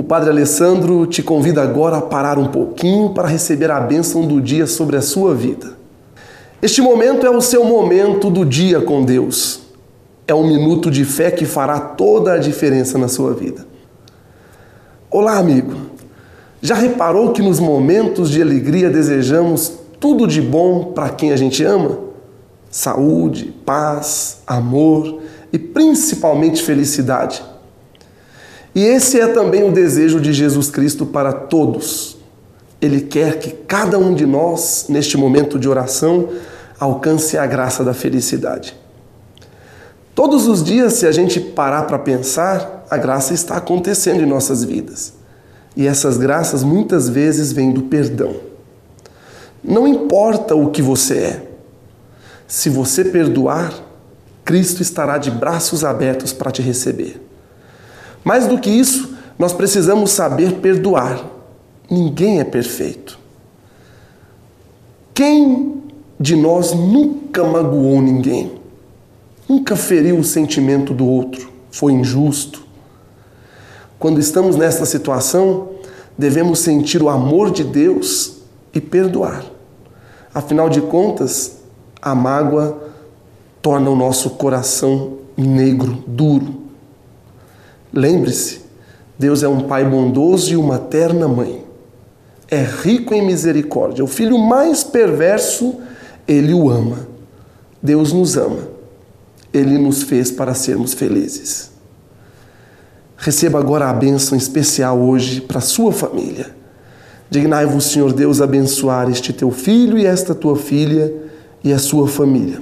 O Padre Alessandro te convida agora a parar um pouquinho para receber a bênção do dia sobre a sua vida. Este momento é o seu momento do dia com Deus. É um minuto de fé que fará toda a diferença na sua vida. Olá, amigo. Já reparou que nos momentos de alegria desejamos tudo de bom para quem a gente ama? Saúde, paz, amor e principalmente felicidade. E esse é também o desejo de Jesus Cristo para todos. Ele quer que cada um de nós, neste momento de oração, alcance a graça da felicidade. Todos os dias, se a gente parar para pensar, a graça está acontecendo em nossas vidas. E essas graças muitas vezes vêm do perdão. Não importa o que você é, se você perdoar, Cristo estará de braços abertos para te receber. Mais do que isso, nós precisamos saber perdoar. Ninguém é perfeito. Quem de nós nunca magoou ninguém? Nunca feriu o sentimento do outro? Foi injusto? Quando estamos nesta situação, devemos sentir o amor de Deus e perdoar. Afinal de contas, a mágoa torna o nosso coração negro, duro. Lembre-se, Deus é um pai bondoso e uma terna mãe. É rico em misericórdia. O filho mais perverso, ele o ama. Deus nos ama. Ele nos fez para sermos felizes. Receba agora a bênção especial hoje para sua família. Dignai-vos, Senhor Deus, abençoar este teu filho e esta tua filha e a sua família,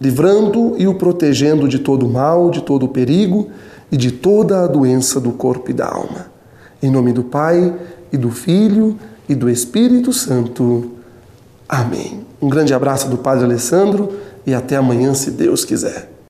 livrando e o protegendo de todo mal, de todo perigo e de toda a doença do corpo e da alma. Em nome do Pai e do Filho e do Espírito Santo. Amém. Um grande abraço do Padre Alessandro e até amanhã, se Deus quiser.